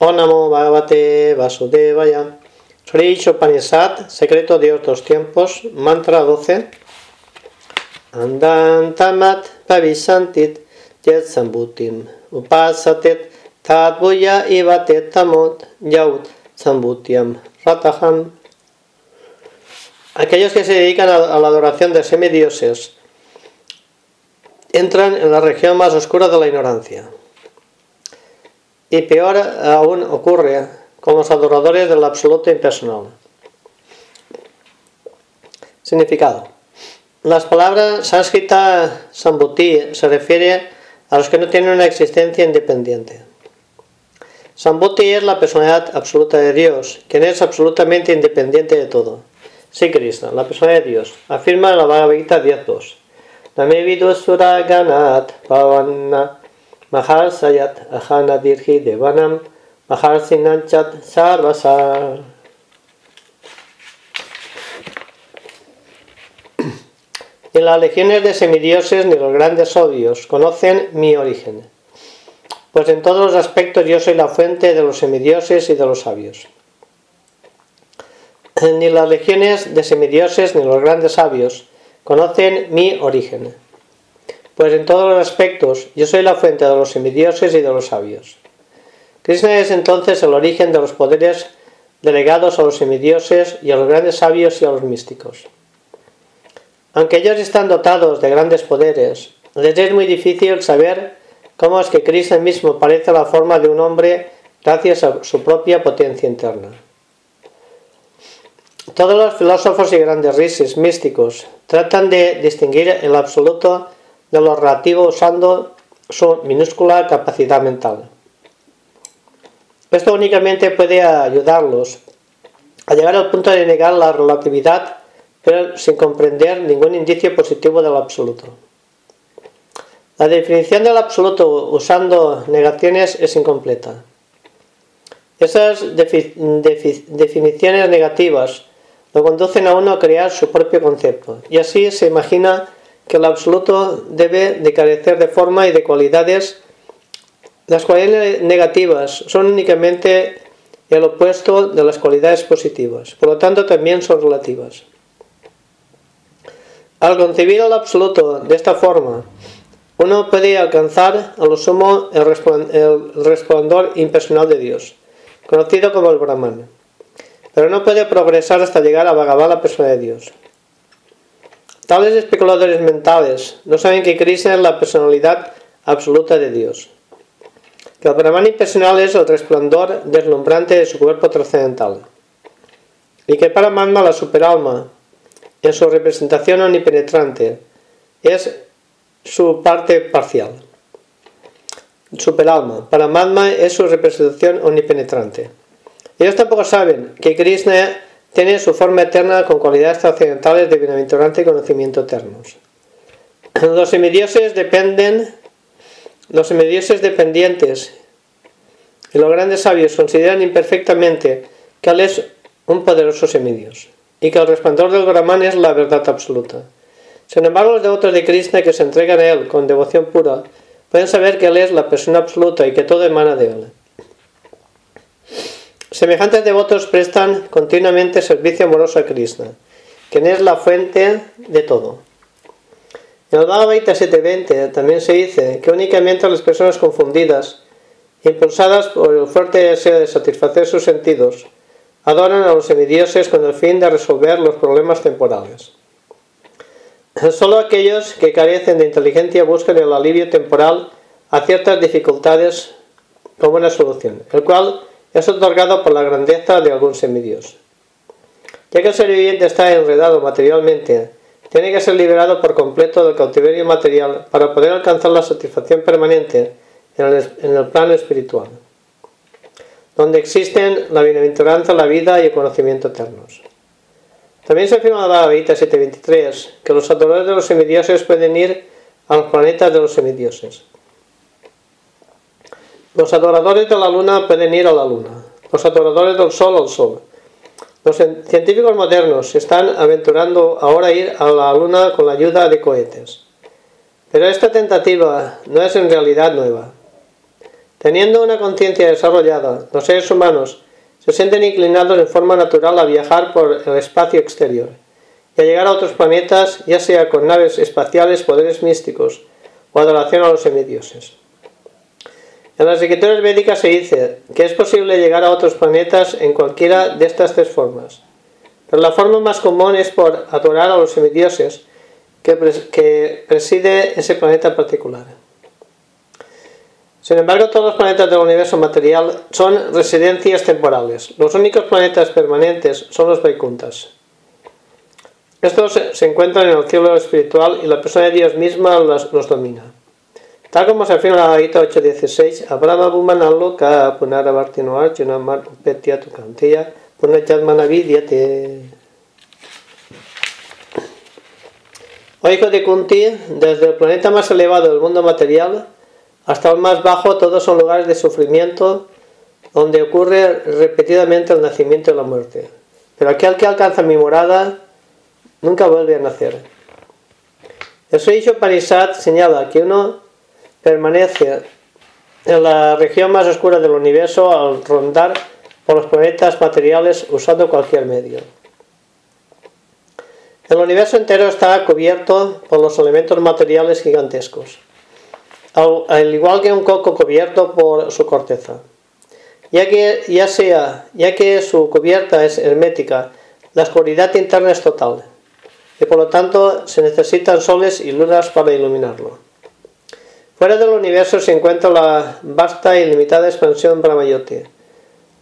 Onamo Bhagavate Vasudevaya. Sri Upanishad, Secreto de otros tiempos, Mantra 12. Andantamat Pavisantit Jet Sambutim Upasatet Tadvuya Ivatet Tamot Yaut Sambutiam Rataham. Aquellos que se dedican a la adoración de semidioses entran en la región más oscura de la ignorancia. Y peor aún ocurre con los adoradores del absoluto impersonal. Significado. Las palabras sánscrita sambuti se refiere a los que no tienen una existencia independiente. Sambuti es la personalidad absoluta de Dios, quien es absolutamente independiente de todo. Sí, Krishna, la persona de Dios, afirma la Bhagavad Gita 10.2. Name ganat pavanna mahar sayat ahana dirhi devanam mahar sinanchat sarvasar. Ni las legiones de semidioses ni los grandes odios conocen mi origen, pues en todos los aspectos yo soy la fuente de los semidioses y de los sabios. Ni las legiones de semidioses ni los grandes sabios conocen mi origen, pues en todos los aspectos yo soy la fuente de los semidioses y de los sabios. Krishna es entonces el origen de los poderes delegados a los semidioses y a los grandes sabios y a los místicos. Aunque ellos están dotados de grandes poderes, les es muy difícil saber cómo es que Krishna mismo parece la forma de un hombre gracias a su propia potencia interna. Todos los filósofos y grandes místicos tratan de distinguir el absoluto de lo relativo usando su minúscula capacidad mental. Esto únicamente puede ayudarlos a llegar al punto de negar la relatividad pero sin comprender ningún indicio positivo del absoluto. La definición del absoluto usando negaciones es incompleta. Esas definiciones negativas lo conducen a uno a crear su propio concepto, y así se imagina que el absoluto debe de carecer de forma y de cualidades. Las cualidades negativas son únicamente el opuesto de las cualidades positivas, por lo tanto también son relativas. Al concebir el absoluto de esta forma, uno puede alcanzar a lo sumo el resplandor impersonal de Dios, conocido como el Brahman, pero no puede progresar hasta llegar a Bhagavan, la persona de Dios. Tales especuladores mentales no saben que Krishna es la personalidad absoluta de Dios, que el Brahman impersonal es el resplandor deslumbrante de su cuerpo trascendental, y que para Paramatma, la superalma, en su representación omnipenetrante es su parte parcial. Superalma. Para Madma es su representación omnipenetrante. Ellos tampoco saben que Krishna tiene su forma eterna con cualidades trascendentales de bienaventurante y conocimiento eternos. Los semidioses dependen, los semidioses dependientes y los grandes sabios consideran imperfectamente que él es un poderoso semidios y que el resplandor del Brahman es la verdad absoluta. Sin embargo, los devotos de Krishna que se entregan a él con devoción pura pueden saber que él es la persona absoluta y que todo emana de él. Semejantes devotos prestan continuamente servicio amoroso a Krishna, quien es la fuente de todo. En el Bhagavad Gita 7.20 también se dice que únicamente las personas confundidas, impulsadas por el fuerte deseo de satisfacer sus sentidos, adoran a los semidioses con el fin de resolver los problemas temporales. Solo aquellos que carecen de inteligencia buscan el alivio temporal a ciertas dificultades como una solución, el cual es otorgado por la grandeza de algún semidios. Ya que el ser viviente está enredado materialmente, tiene que ser liberado por completo del cautiverio material para poder alcanzar la satisfacción permanente en el, plano espiritual donde existen la bienaventuranza, la vida y el conocimiento eternos. También se afirma en la Bhagavad 7.23 que los adoradores de los semidioses pueden ir a los planetas de los semidioses. Los adoradores de la luna pueden ir a la luna. Los adoradores del sol al sol. Los científicos modernos se están aventurando ahora a ir a la luna con la ayuda de cohetes. Pero esta tentativa no es en realidad nueva. Teniendo una conciencia desarrollada, los seres humanos se sienten inclinados en forma natural a viajar por el espacio exterior y a llegar a otros planetas, ya sea con naves espaciales, poderes místicos o adoración a los semidioses. En las escrituras védicas se dice que es posible llegar a otros planetas en cualquiera de estas tres formas, pero la forma más común es por adorar a los semidioses que, que preside ese planeta particular. Sin embargo, todos los planetas del universo material son residencias temporales. Los únicos planetas permanentes son los Vaikuntas. Estos se encuentran en el cielo espiritual y la persona de Dios misma los, domina. Tal como se afirma en la Gita 8.16, Abrahma Bhumanaloka Punaravartino Arjuna Petya Tukantiya Punajatmanavidyate. O hijo de Kunti, desde el planeta más elevado del mundo material, hasta el más bajo, todos son lugares de sufrimiento donde ocurre repetidamente el nacimiento y la muerte. Pero aquel que alcanza mi morada nunca vuelve a nacer. El Sri Parisat señala que uno permanece en la región más oscura del universo al rondar por los planetas materiales usando cualquier medio. El universo entero está cubierto por los elementos materiales gigantescos al igual que un coco cubierto por su corteza. Ya que, ya sea, ya que su cubierta es hermética, la oscuridad interna es total, y por lo tanto se necesitan soles y lunas para iluminarlo. Fuera del universo se encuentra la vasta y limitada expansión Brahmayoti,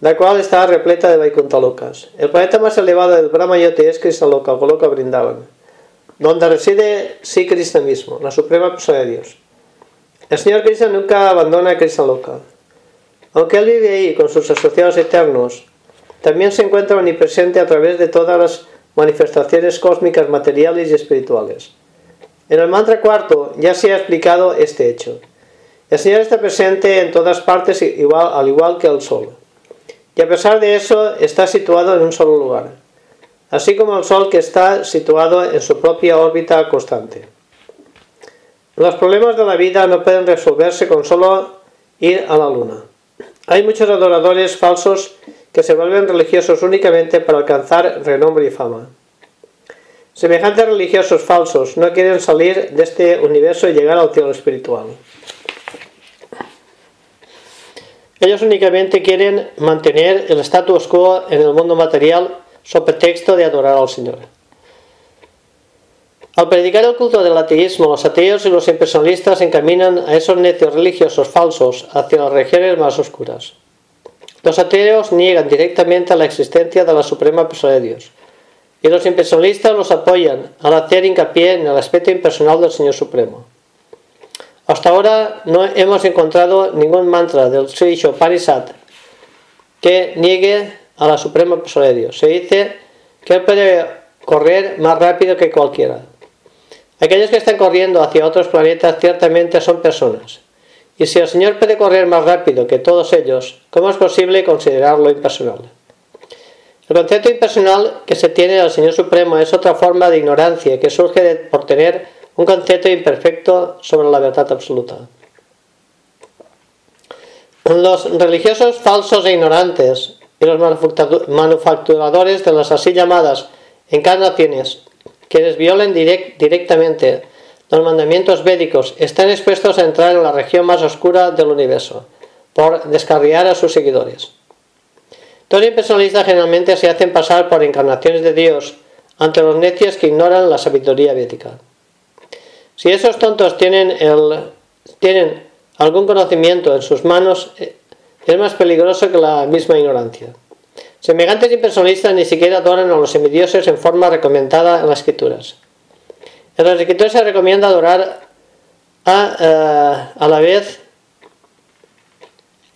la cual está repleta de Vaikuntalokas. El planeta más elevado del Brahmayoti es Krishnaloka, Goloka Brindavan, donde reside Sri Krishna mismo, la suprema persona de Dios. El señor Krishna nunca abandona a Krishna Loka. Aunque él vive ahí con sus asociados eternos, también se encuentra omnipresente a través de todas las manifestaciones cósmicas materiales y espirituales. En el mantra cuarto ya se ha explicado este hecho. El Señor está presente en todas partes al igual que el Sol. Y a pesar de eso está situado en un solo lugar, así como el Sol que está situado en su propia órbita constante. Los problemas de la vida no pueden resolverse con solo ir a la luna. Hay muchos adoradores falsos que se vuelven religiosos únicamente para alcanzar renombre y fama. Semejantes religiosos falsos no quieren salir de este universo y llegar al cielo espiritual. Ellos únicamente quieren mantener el status quo en el mundo material sobre pretexto de adorar al Señor. Al predicar el culto del ateísmo, los ateos y los impersonalistas encaminan a esos necios religiosos falsos hacia las regiones más oscuras. Los ateos niegan directamente la existencia de la Suprema Persona de Dios, y los impersonalistas los apoyan al hacer hincapié en el aspecto impersonal del Señor Supremo. Hasta ahora no hemos encontrado ningún mantra del Sri Parisat que niegue a la Suprema Persona de Dios. Se dice que él puede correr más rápido que cualquiera. Aquellos que están corriendo hacia otros planetas ciertamente son personas. Y si el Señor puede correr más rápido que todos ellos, ¿cómo es posible considerarlo impersonal? El concepto impersonal que se tiene del Señor Supremo es otra forma de ignorancia que surge por tener un concepto imperfecto sobre la verdad absoluta. Los religiosos falsos e ignorantes y los manufacturadores de las así llamadas encarnaciones quienes violen directamente los mandamientos védicos están expuestos a entrar en la región más oscura del universo, por descarriar a sus seguidores. Los impersonalistas generalmente se hacen pasar por encarnaciones de Dios ante los necios que ignoran la sabiduría védica. Si esos tontos tienen, tienen algún conocimiento en sus manos, eh, es más peligroso que la misma ignorancia. Semejantes impersonalistas ni siquiera adoran a los semidioses en forma recomendada en las escrituras. En las escrituras se recomienda adorar a, eh, a la vez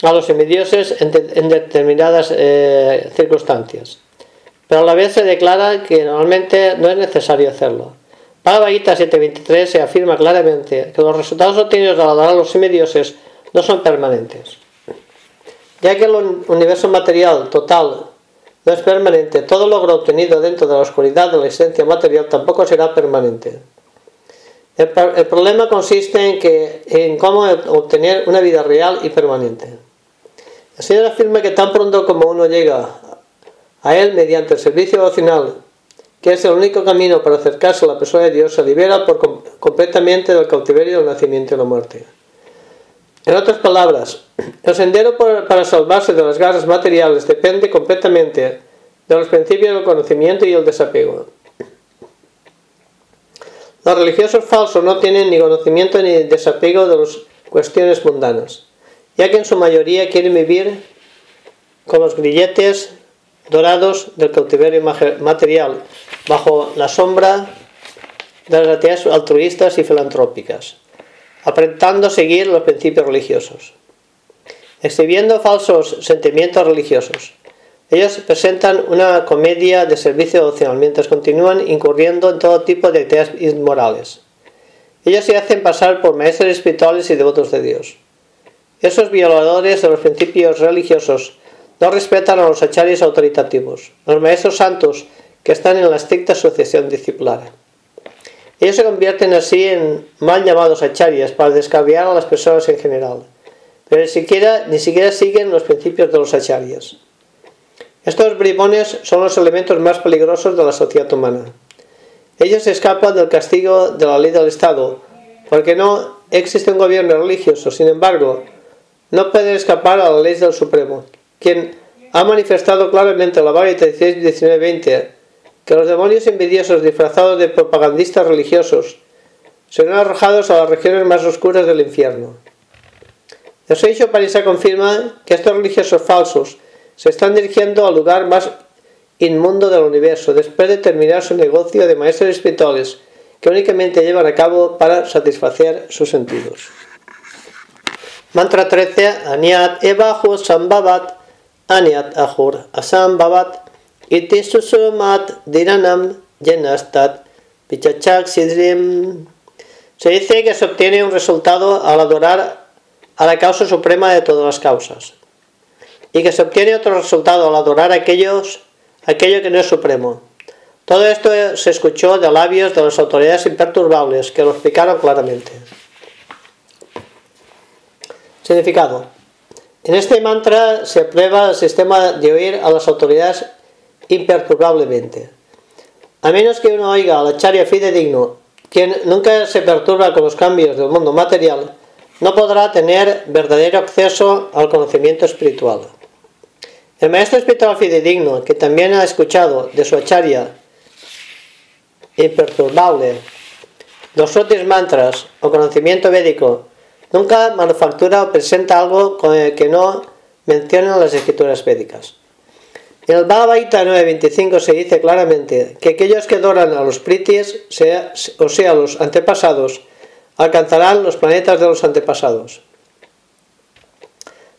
a los semidioses en, determinadas eh, circunstancias. Pero a la vez se declara que normalmente no es necesario hacerlo. Para Gita 7.23 se afirma claramente que los resultados obtenidos al adorar a los semidioses no son permanentes. Ya que el universo material total no es permanente. Todo logro obtenido dentro de la oscuridad de la esencia material tampoco será permanente. El, el, problema consiste en, que, en cómo obtener una vida real y permanente. El Señor afirma que tan pronto como uno llega a Él mediante el servicio devocional, que es el único camino para acercarse a la persona de Dios, se libera por, completamente del cautiverio del nacimiento y la muerte. En otras palabras, el sendero para salvarse de las garras materiales depende completamente de los principios del conocimiento y el desapego. Los religiosos falsos no tienen ni conocimiento ni desapego de las cuestiones mundanas, ya que en su mayoría quieren vivir con los grilletes dorados del cautiverio material, bajo la sombra de las actividades altruistas y filantrópicas, aparentando seguir los principios religiosos, exhibiendo falsos sentimientos religiosos. Ellos presentan una comedia de servicio devocional mientras continúan incurriendo en todo tipo de actividades inmorales. Ellos se hacen pasar por maestros espirituales y devotos de Dios. Esos violadores de los principios religiosos no respetan a los acharyas autoritativos, los maestros santos que están en la estricta asociación disciplinar. Ellos se convierten así en mal llamados acharyas para descarriar a las personas en general, pero ni siquiera, ni siquiera siguen los principios de los acharyas. Estos bribones son los elementos más peligrosos de la sociedad humana. Ellos escapan del castigo de la ley del Estado, porque no existe un gobierno religioso, sin embargo, no pueden escapar a la ley del Supremo, quien ha manifestado claramente en la Bhagavad 16, 19, 20 que los demonios envidiosos disfrazados de propagandistas religiosos serán arrojados a las regiones más oscuras del infierno. El Seicho Parisa confirma que estos religiosos falsos se están dirigiendo al lugar más inmundo del universo después de terminar su negocio de maestros espirituales que únicamente llevan a cabo para satisfacer sus sentidos. Mantra 13 Aniat Ebahu Sambhavat Aniat Ahur Asambhavat Iti susumat diranam yenastat pichachak sidrim. Se dice que se obtiene un resultado al adorar a la causa suprema de todas las causas. Y que se obtiene otro resultado al adorar a aquellos, aquello que no es supremo. Todo esto se escuchó de labios de las autoridades imperturbables que lo explicaron claramente. Significado. En este mantra se prueba el sistema de oír a las autoridades imperturbablemente. A menos que uno oiga al acharya fidedigno, quien nunca se perturba con los cambios del mundo material, no podrá tener verdadero acceso al conocimiento espiritual. El maestro espiritual fidedigno, que también ha escuchado de su acharya imperturbable los otros mantras o conocimiento védico, nunca manufactura o presenta algo que no mencionan las escrituras védicas. En el Bhagavad Gita 9.25 se dice claramente que aquellos que adoran a los pritis, sea, o sea, los antepasados, alcanzarán los planetas de los antepasados.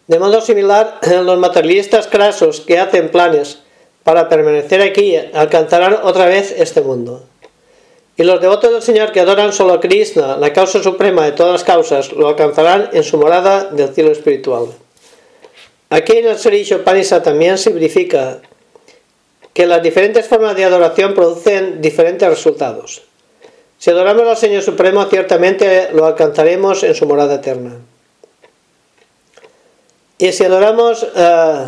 De modo similar, los materialistas crasos que hacen planes para permanecer aquí alcanzarán otra vez este mundo. Y los devotos del Señor que adoran solo a Krishna, la causa suprema de todas las causas, lo alcanzarán en su morada del cielo espiritual. Aquí en el Serisho Panisa también se verifica que las diferentes formas de adoración producen diferentes resultados. Si adoramos al Señor Supremo, ciertamente lo alcanzaremos en su morada eterna. Y si adoramos uh,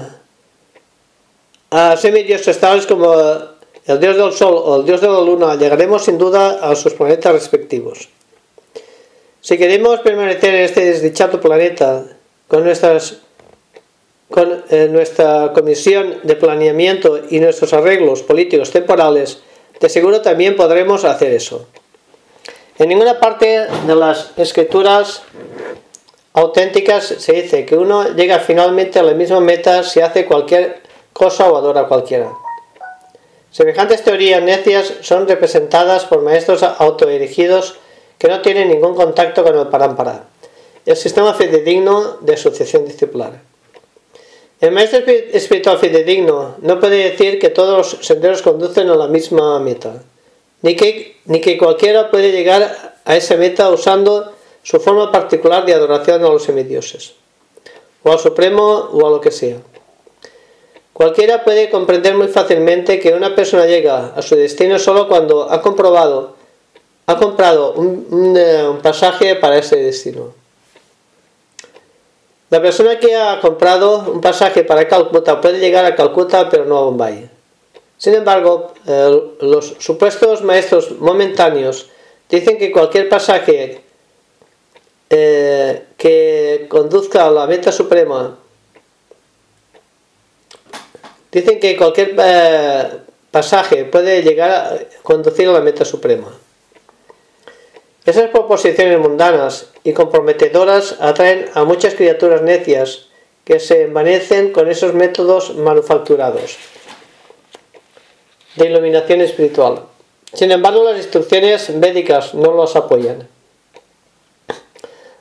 a semidioses tales como el dios del sol o el dios de la luna, llegaremos sin duda a sus planetas respectivos. Si queremos permanecer en este desdichado planeta con eh, nuestra comisión de planeamiento y nuestros arreglos políticos temporales, de seguro también podremos hacer eso. En ninguna parte de las escrituras auténticas se dice que uno llega finalmente a la misma meta si hace cualquier cosa o adora a cualquiera. Semejantes teorías necias son representadas por maestros autoerigidos que no tienen ningún contacto con el parampara, el sistema fidedigno de asociación disciplinar. El maestro espiritual fidedigno no puede decir que todos los senderos conducen a la misma meta, ni que, ni que cualquiera puede llegar a esa meta usando su forma particular de adoración a los semidioses, o al Supremo o a lo que sea. Cualquiera puede comprender muy fácilmente que una persona llega a su destino solo cuando ha comprobado ha comprado un, eh, pasaje para ese destino. La persona que ha comprado un pasaje para Calcuta puede llegar a Calcuta pero no a Bombay. Sin embargo, eh, los supuestos maestros momentáneos dicen que cualquier pasaje eh, que conduzca a la meta suprema, dicen que cualquier pasaje puede llegar a conducir a la meta suprema. Esas proposiciones mundanas y comprometedoras atraen a muchas criaturas necias que se envanecen con esos métodos manufacturados de iluminación espiritual. Sin embargo, las instrucciones médicas no los apoyan.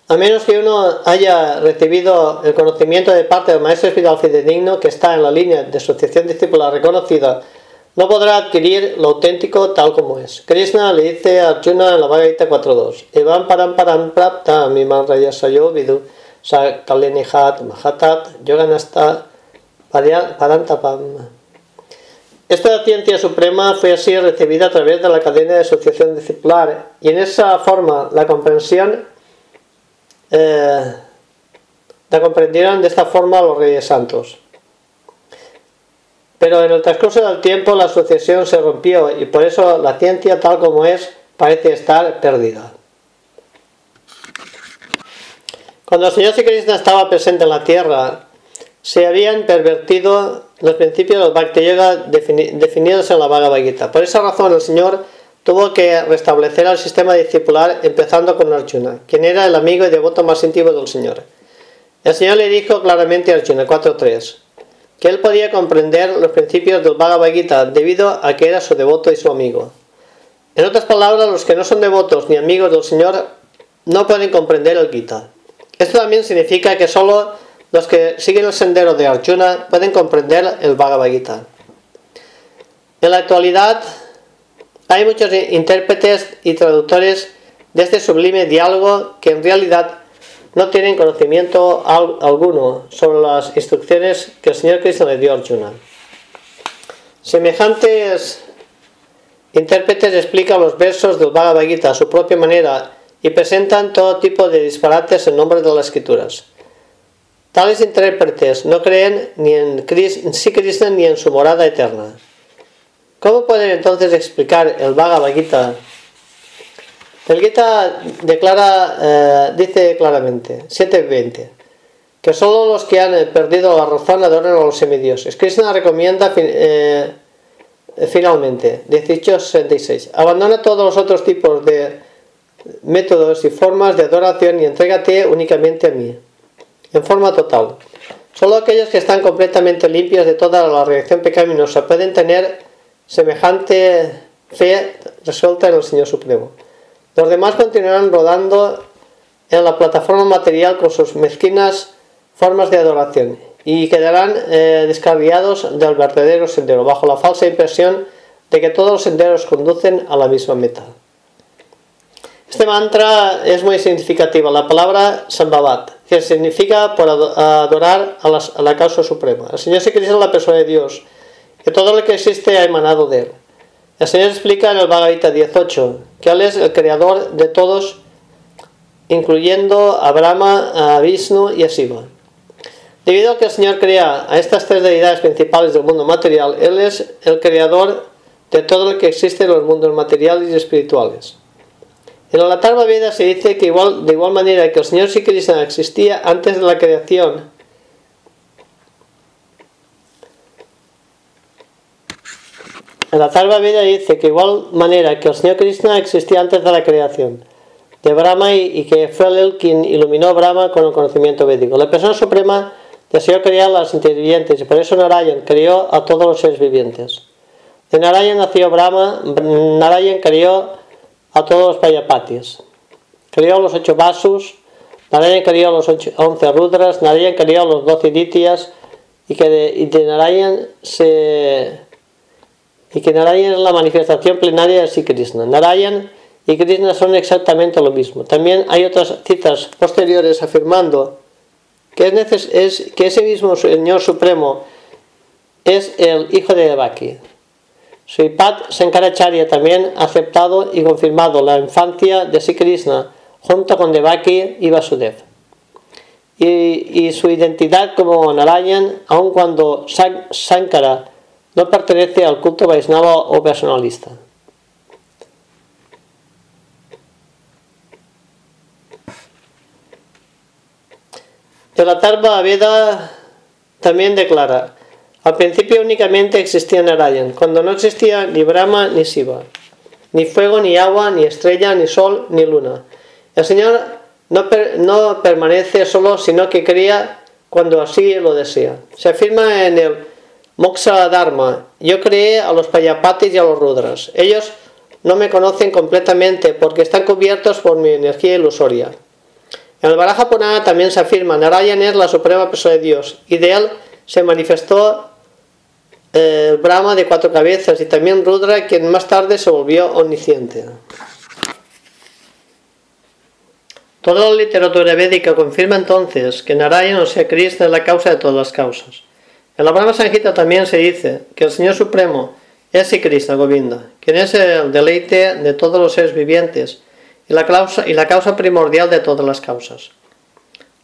A menos que uno haya recibido el conocimiento de parte del maestro espiritual fidedigno que está en la línea de asociación discípula reconocida no podrá adquirir lo auténtico tal como es. Krishna le dice a Arjuna en la Bhagavad Gita 4.2 Evam param param prapta mimam rayasayo vidu sakalenihat mahatat yoganasta parantapam esta ciencia suprema fue así recibida a través de la cadena de asociación discipular y en esa forma la comprensión eh, la comprendieron de esta forma los reyes santos. Pero en el transcurso del tiempo la asociación se rompió y por eso la ciencia tal como es parece estar perdida. Cuando el Señor Krishna estaba presente en la tierra, se habían pervertido los principios del Bhakti Yoga definidos en la Bhagavad Gita. Por esa razón el Señor tuvo que restablecer el sistema discipular empezando con Arjuna, quien era el amigo y devoto más íntimo del Señor. El Señor le dijo claramente a Arjuna 4.3 que él podía comprender los principios del Bhagavad Gita debido a que era su devoto y su amigo. En otras palabras, los que no son devotos ni amigos del Señor no pueden comprender el Gita. Esto también significa que solo los que siguen el sendero de Arjuna pueden comprender el Bhagavad Gita. En la actualidad hay muchos intérpretes y traductores de este sublime diálogo que en realidad no tienen conocimiento alguno sobre las instrucciones que el Señor Cristo le dio a Arjuna. Semejantes intérpretes explican los versos del Bhagavad Gita a su propia manera y presentan todo tipo de disparates en nombre de las escrituras. Tales intérpretes no creen ni en Krishna ni en su morada eterna. ¿Cómo pueden entonces explicar el Bhagavad Gita el Gita declara, eh, dice claramente, 7.20, que solo los que han perdido la razón adoran a los semidioses. Krishna recomienda eh, finalmente, 18.66, abandona todos los otros tipos de métodos y formas de adoración y entrégate únicamente a mí, en forma total. Solo aquellos que están completamente limpios de toda la reacción pecaminosa pueden tener semejante fe resuelta en el Señor Supremo. Los demás continuarán rodando en la plataforma material con sus mezquinas formas de adoración y quedarán eh, descarriados del verdadero sendero, bajo la falsa impresión de que todos los senderos conducen a la misma meta. Este mantra es muy significativo, la palabra Sambhavat, que significa por adorar a la, causa suprema. El Señor se cree en la persona de Dios, que todo lo que existe ha emanado de él. El Señor explica en el Bhagavad Gita 18 que Él es el creador de todos, incluyendo a Brahma, a Vishnu y a Shiva. Debido a que el Señor crea a estas tres deidades principales del mundo material, Él es el creador de todo lo que existe en los mundos materiales y espirituales. En la Atarva Veda se dice que de igual manera que el Señor Sri existía antes de la creación En la Tarva Veda dice que igual manera que el Señor Krishna existía antes de la creación de Brahma y, que fue él quien iluminó Brahma con el conocimiento védico. La persona suprema deseó crear a las inteligentes y por eso Narayan creó a todos los seres vivientes. De Narayan nació Brahma, Narayan creó a todos los Payapatis. Creó los ocho Vasus, Narayan creó los once Rudras, Narayan creó los doce Dityas y que de, y de Narayan se y que Narayan es la manifestación plenaria de Sri Krishna. Narayan y Krishna son exactamente lo mismo. También hay otras citas posteriores afirmando que, es, es que ese mismo Señor Supremo es el hijo de Devaki. Sripat Sankaracharya también ha aceptado y confirmado la infancia de Sri Krishna junto con Devaki y Vasudev. Y su identidad como Narayan, aun cuando Sankara no pertenece al culto Vaisnava o personalista. El Atarva Veda también declara, al principio únicamente existía Narayan, cuando no existía ni Brahma ni Shiva, ni fuego, ni agua, ni estrella, ni sol, ni luna. El Señor no, no permanece solo, sino que crea cuando así lo desea. Se afirma en el Moksha Dharma, yo creé a los Payapatis y a los Rudras. Ellos no me conocen completamente porque están cubiertos por mi energía ilusoria. En el Baraja Purana también se afirma, Narayan es la suprema persona de Dios y de él se manifestó eh, el Brahma de cuatro cabezas y también Rudra, quien más tarde se volvió omnisciente. Toda la literatura védica confirma entonces que Narayan, o sea, Krishna, es la causa de todas las causas. En la Brahma Sanjita también se dice que el Señor Supremo es Krishna Govinda, quien es el deleite de todos los seres vivientes y la, causa, y primordial de todas las causas.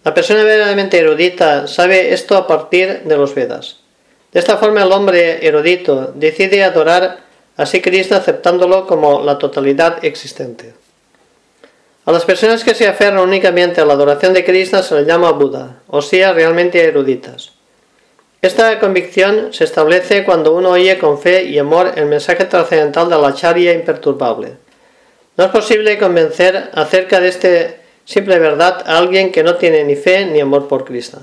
La persona verdaderamente erudita sabe esto a partir de los Vedas. De esta forma el hombre erudito decide adorar a Krishna aceptándolo como la totalidad existente. A las personas que se aferran únicamente a la adoración de Krishna se les llama Buda, o sea, realmente eruditas. Esta convicción se establece cuando uno oye con fe y amor el mensaje trascendental de la charia imperturbable. No es posible convencer acerca de esta simple verdad a alguien que no tiene ni fe ni amor por Krishna.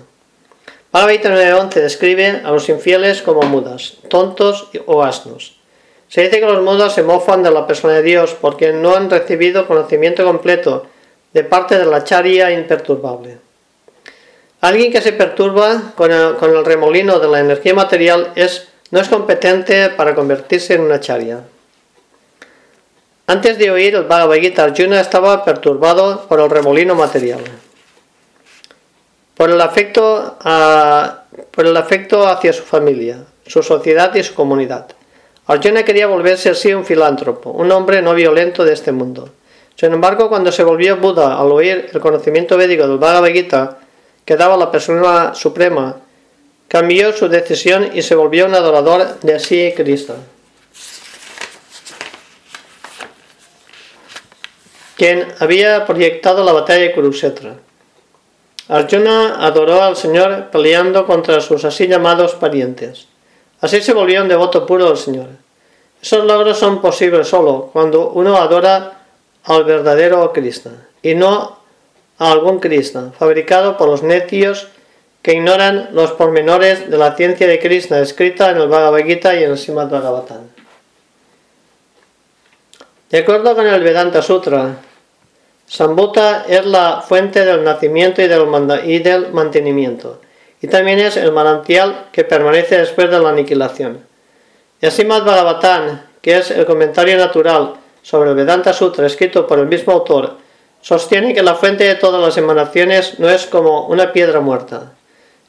Bhagavad 9.11 describe a los infieles como mudas, tontos o asnos. Se dice que los mudos se mofan de la persona de Dios porque no han recibido conocimiento completo de parte de la charia imperturbable. Alguien que se perturba con el, remolino de la energía material es, no es competente para convertirse en una charia. Antes de oír el Bhagavad Gita, Arjuna estaba perturbado por el remolino material, por el afecto, por el afecto hacia su familia, su sociedad y su comunidad. Arjuna quería volverse así un filántropo, un hombre no violento de este mundo. Sin embargo, cuando se volvió Buda al oír el conocimiento védico del Bhagavad Gita que daba la persona suprema, cambió su decisión y se volvió un adorador de así Cristo. quien había proyectado la batalla de Kurukshetra. Arjuna adoró al Señor peleando contra sus así llamados parientes. Así se volvió un devoto puro del Señor. Esos logros son posibles solo cuando uno adora al verdadero Krishna y no algún Krishna, fabricado por los necios que ignoran los pormenores de la ciencia de Krishna escrita en el Bhagavad Gita y en el Srimad Bhagavatam. De acuerdo con el Vedanta Sutra, Sambhuta es la fuente del nacimiento y del, y mantenimiento y también es el manantial que permanece después de la aniquilación. El Srimad Bhagavatam, que es el comentario natural sobre el Vedanta Sutra escrito por el mismo autor, sostiene que la fuente de todas las emanaciones no es como una piedra muerta,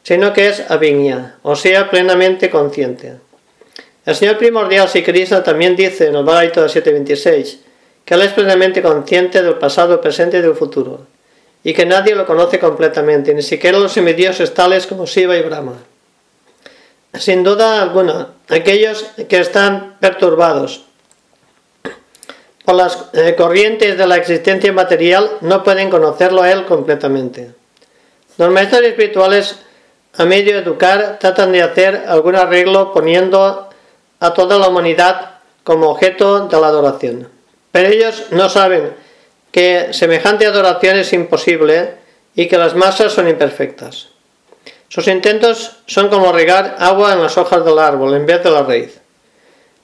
sino que es aviña, o sea, plenamente consciente. El Señor primordial Sri Krishna también dice en el Bhagavad Gita 7.26 que Él es plenamente consciente del pasado, presente y del futuro, y que nadie lo conoce completamente, ni siquiera los semidioses tales como Shiva y Brahma. Sin duda alguna, aquellos que están perturbados las eh, corrientes de la existencia material no pueden conocerlo a Él completamente. Los maestros espirituales, a medio educar, tratan de hacer algún arreglo poniendo a toda la humanidad como objeto de la adoración. Pero ellos no saben que semejante adoración es imposible y que las masas son imperfectas. Sus intentos son como regar agua en las hojas del árbol en vez de la raíz.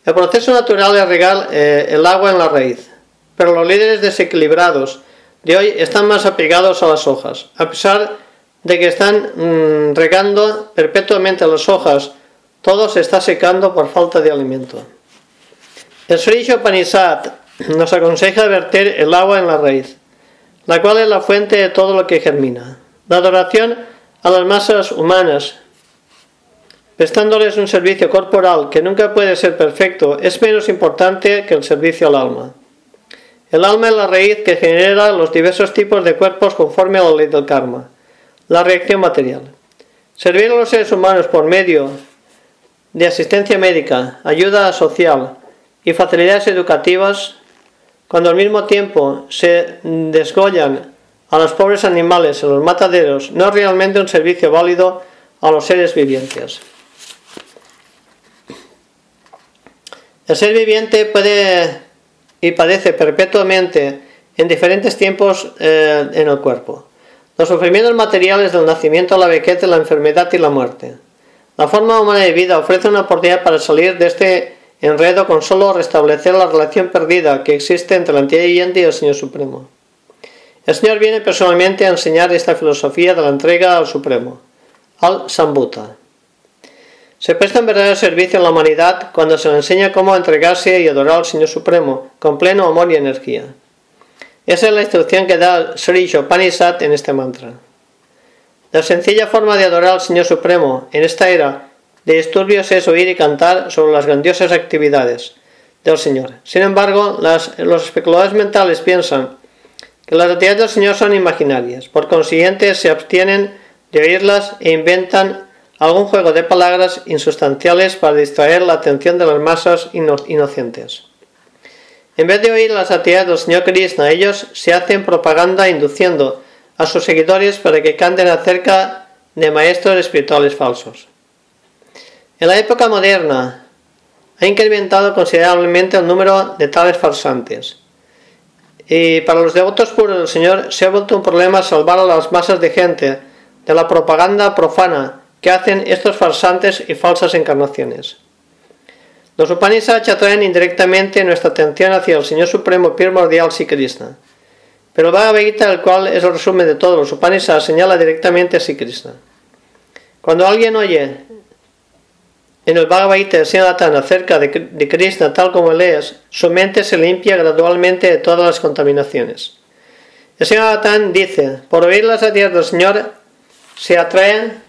El proceso natural es regar eh, el agua en la raíz, pero los líderes desequilibrados de hoy están más apegados a las hojas, a pesar de que están mm, regando perpetuamente las hojas, todo se está secando por falta de alimento. El Sri Upanishad nos aconseja verter el agua en la raíz, la cual es la fuente de todo lo que germina. La adoración a las masas humanas prestándoles un servicio corporal que nunca puede ser perfecto, es menos importante que el servicio al alma. El alma es la raíz que genera los diversos tipos de cuerpos conforme a la ley del karma, la reacción material. Servir a los seres humanos por medio de asistencia médica, ayuda social y facilidades educativas, cuando al mismo tiempo se desgollan a los pobres animales en los mataderos, no es realmente un servicio válido a los seres vivientes. El ser viviente puede y padece perpetuamente en diferentes tiempos eh, en el cuerpo. Los sufrimientos materiales del nacimiento, la vejez, la enfermedad y la muerte. La forma humana de vida ofrece una oportunidad para salir de este enredo con solo restablecer la relación perdida que existe entre la entidad y el Señor Supremo. El Señor viene personalmente a enseñar esta filosofía de la entrega al Supremo, al Sambuta. Se presta un verdadero servicio a la humanidad cuando se le enseña cómo entregarse y adorar al Señor Supremo con pleno amor y energía. Esa es la instrucción que da Sri Upanishad en este mantra. La sencilla forma de adorar al Señor Supremo en esta era de disturbios es oír y cantar sobre las grandiosas actividades del Señor. Sin embargo, los especuladores mentales piensan que las actividades del Señor son imaginarias, por consiguiente se abstienen de oírlas e inventan algún juego de palabras insustanciales para distraer la atención de las masas inocentes. En vez de oír las actividades del Señor Krishna, ellos se hacen propaganda induciendo a sus seguidores para que canten acerca de maestros espirituales falsos. En la época moderna ha incrementado considerablemente el número de tales farsantes. Y para los devotos puros del Señor se ha vuelto un problema salvar a las masas de gente de la propaganda profana que hacen estos farsantes y falsas encarnaciones. Los Upanishads atraen indirectamente nuestra atención hacia el Señor Supremo primordial Sri Krishna. Pero el Bhagavad Gita, el cual es el resumen de todos los Upanishads, señala directamente a Sri Krishna. Cuando alguien oye en el Bhagavad Gita de tan acerca de, de Krishna tal como él es, su mente se limpia gradualmente de todas las contaminaciones. El Señor dice, por oír las actividades del Señor se atrae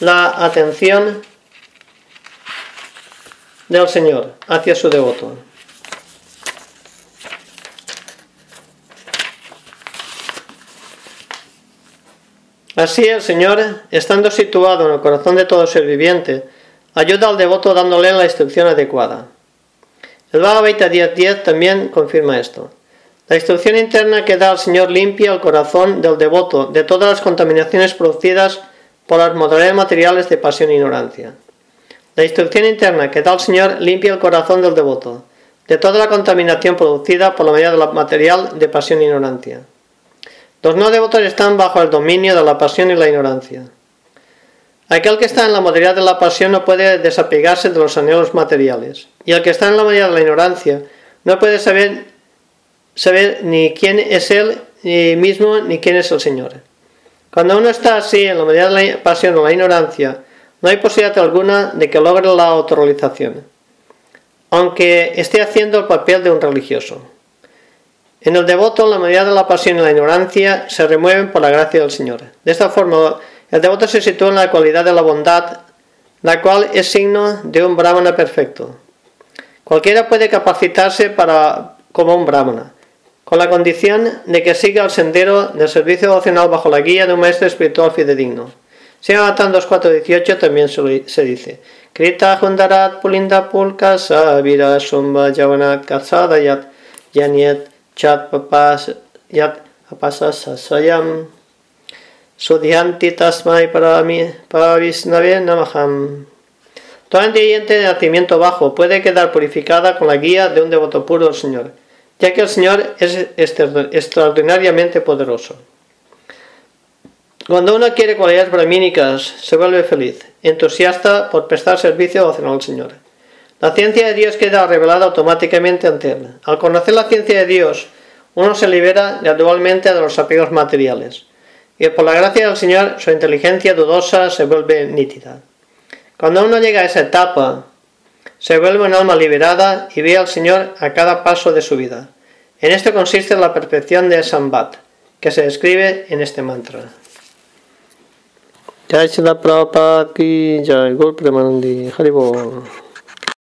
la atención del Señor hacia su devoto. Así el Señor, estando situado en el corazón de todo ser viviente, ayuda al devoto dándole la instrucción adecuada. El Bhagavad 10.10 también confirma esto. La instrucción interna que da el Señor limpia el corazón del devoto de todas las contaminaciones producidas por las modalidades materiales de pasión e ignorancia. La instrucción interna que da el Señor limpia el corazón del devoto de toda la contaminación producida por la medida de la material de pasión e ignorancia. Los no devotos están bajo el dominio de la pasión y la ignorancia. Aquel que está en la modalidad de la pasión no puede desapegarse de los anhelos materiales, y el que está en la modalidad de la ignorancia no puede saber, saber ni quién es él mismo ni quién es el Señor. Cuando uno está así en la modalidad de la pasión o la ignorancia, no hay posibilidad alguna de que logre la autorrealización, aunque esté haciendo el papel de un religioso. En el devoto, la medida de la pasión y la ignorancia se remueven por la gracia del Señor. De esta forma, el devoto se sitúa en la cualidad de la bondad, la cual es signo de un brahmana perfecto. Cualquiera puede capacitarse para, como un brahmana, con la condición de que siga el sendero del servicio devocional bajo la guía de un maestro espiritual fidedigno. Sigan 2.4.18 también se dice Krita Hundarat Pulinda Pulkasa Vira Sumba Yavanat Katsadayat Yanyet chat papas yat apasasasayam sudhyanti tasmai paravisnave namaham. Toda ingrediente de nacimiento bajo puede quedar purificada con la guía de un devoto puro del Señor, ya que el Señor es extraordinariamente poderoso. Cuando uno quiere cualidades brahmínicas, se vuelve feliz, entusiasta por prestar servicio al Señor. La ciencia de Dios queda revelada automáticamente ante él. Al conocer la ciencia de Dios, uno se libera gradualmente de los apegos materiales. Y por la gracia del Señor, su inteligencia dudosa se vuelve nítida. Cuando uno llega a esa etapa, se vuelve un alma liberada y ve al Señor a cada paso de su vida. En esto consiste la perfección de Sambat, que se describe en este mantra.